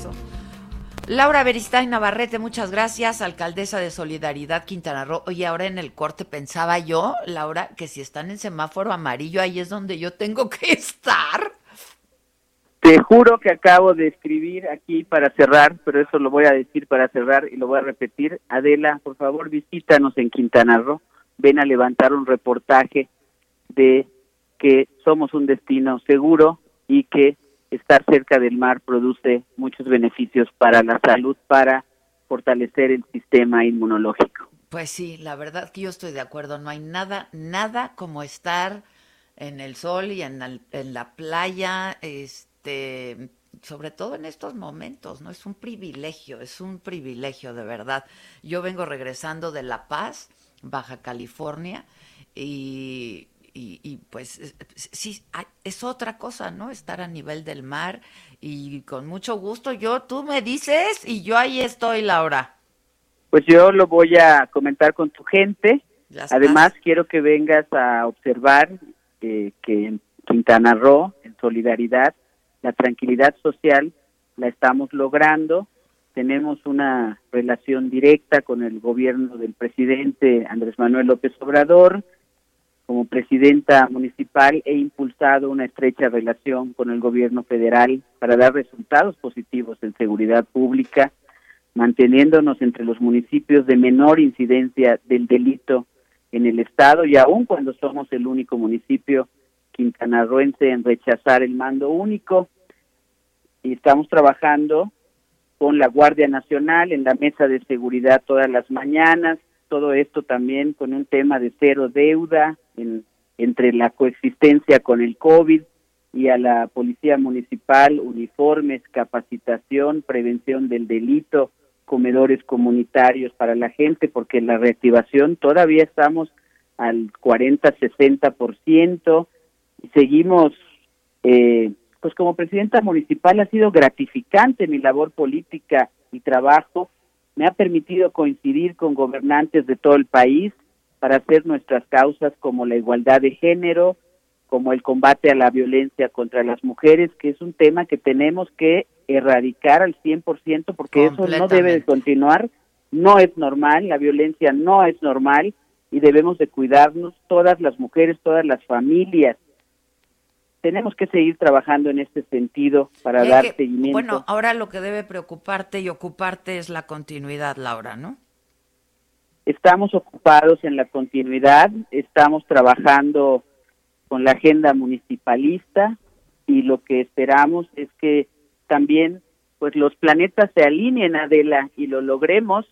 Regreso. Laura Beristain Navarrete, muchas gracias, alcaldesa de Solidaridad Quintana Roo. Oye, ahora en el corte pensaba yo, Laura, que si están en semáforo amarillo, ahí es donde yo tengo que estar. Te juro que acabo de escribir aquí para cerrar, pero eso lo voy a decir para cerrar y lo voy a repetir. Adela, por favor, visítanos en Quintana Roo. Ven a levantar un reportaje de que somos un destino seguro y que estar cerca del mar produce muchos beneficios para la salud, para fortalecer el sistema inmunológico. Pues sí, la verdad que yo estoy de acuerdo. No hay nada, nada como estar en el sol y en la, playa. Este, sobre todo en estos momentos, ¿no? Es un privilegio, es un privilegio de verdad. Yo vengo regresando de La Paz, Baja California, y, y, pues sí, es otra cosa, ¿no? Estar a nivel del mar y con mucho gusto yo, tú me dices y yo ahí estoy, Laura. Pues yo lo voy a comentar con tu gente. Además, quiero que vengas a observar eh, que en Quintana Roo, en solidaridad, la tranquilidad social la estamos logrando. Tenemos una relación directa con el gobierno del presidente Andrés Manuel López Obrador. Como presidenta municipal he impulsado una estrecha relación con el gobierno federal para dar resultados positivos en seguridad pública, manteniéndonos entre los municipios de menor incidencia del delito en el estado y aun cuando somos el único municipio quintanarroense en rechazar el mando único. Y estamos trabajando con la Guardia Nacional en la mesa de seguridad todas las mañanas, todo esto también con un tema de cero deuda en, entre la coexistencia con el COVID y a la Policía Municipal, uniformes, capacitación, prevención del delito, comedores comunitarios para la gente, porque la reactivación todavía estamos al 40-60% y seguimos, eh, pues como presidenta municipal ha sido gratificante mi labor política y trabajo, me ha permitido coincidir con gobernantes de todo el país para hacer nuestras causas como la igualdad de género, como el combate a la violencia contra las mujeres, que es un tema que tenemos que erradicar al 100% porque eso no debe de continuar, no es normal, la violencia no es normal y debemos de cuidarnos todas las mujeres, todas las familias tenemos que seguir trabajando en este sentido para dar seguimiento. Bueno, ahora lo que debe preocuparte y ocuparte es la continuidad, Laura, ¿no? Estamos ocupados en la continuidad, estamos trabajando con la agenda municipalista y lo que esperamos es que también pues los planetas se alineen Adela y lo logremos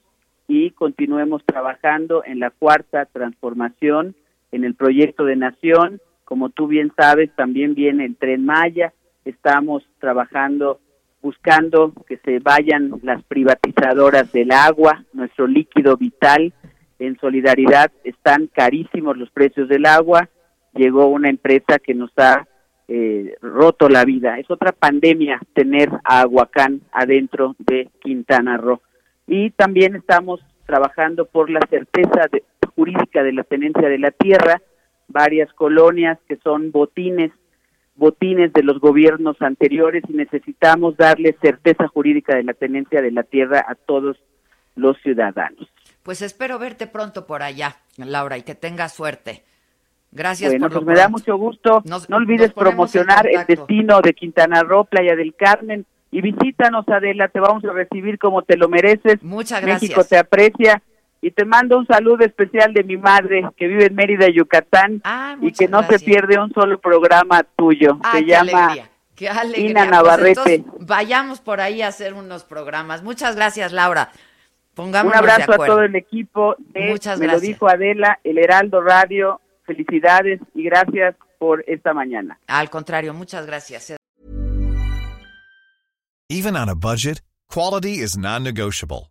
y continuemos trabajando en la cuarta transformación en el proyecto de nación como tú bien sabes, también viene el tren Maya. Estamos trabajando, buscando que se vayan las privatizadoras del agua, nuestro líquido vital. En solidaridad están carísimos los precios del agua. Llegó una empresa que nos ha eh, roto la vida. Es otra pandemia tener a Aguacán adentro de Quintana Roo. Y también estamos trabajando por la certeza jurídica de la tenencia de la tierra varias colonias que son botines, botines de los gobiernos anteriores y necesitamos darle certeza jurídica de la tenencia de la tierra a todos los ciudadanos. Pues espero verte pronto por allá, Laura, y que tengas suerte. Gracias bueno, por lo pues me da mucho gusto. no olvides promocionar el destino de Quintana Roo, Playa del Carmen, y visítanos, Adela, te vamos a recibir como te lo mereces. Muchas gracias. México te aprecia y te mando un saludo especial de mi madre que vive en Mérida, Yucatán ah, y que no se pierde un solo programa tuyo. Ah, se llama qué alegría. Ina pues Navarrete. vayamos por ahí a hacer unos programas. Muchas gracias, Laura. Pongámonos un abrazo a todo el equipo Muchas Me lo dijo Adela, el Heraldo Radio. Felicidades y gracias por esta mañana. Al contrario, muchas gracias. Even on a budget, quality is non-negotiable.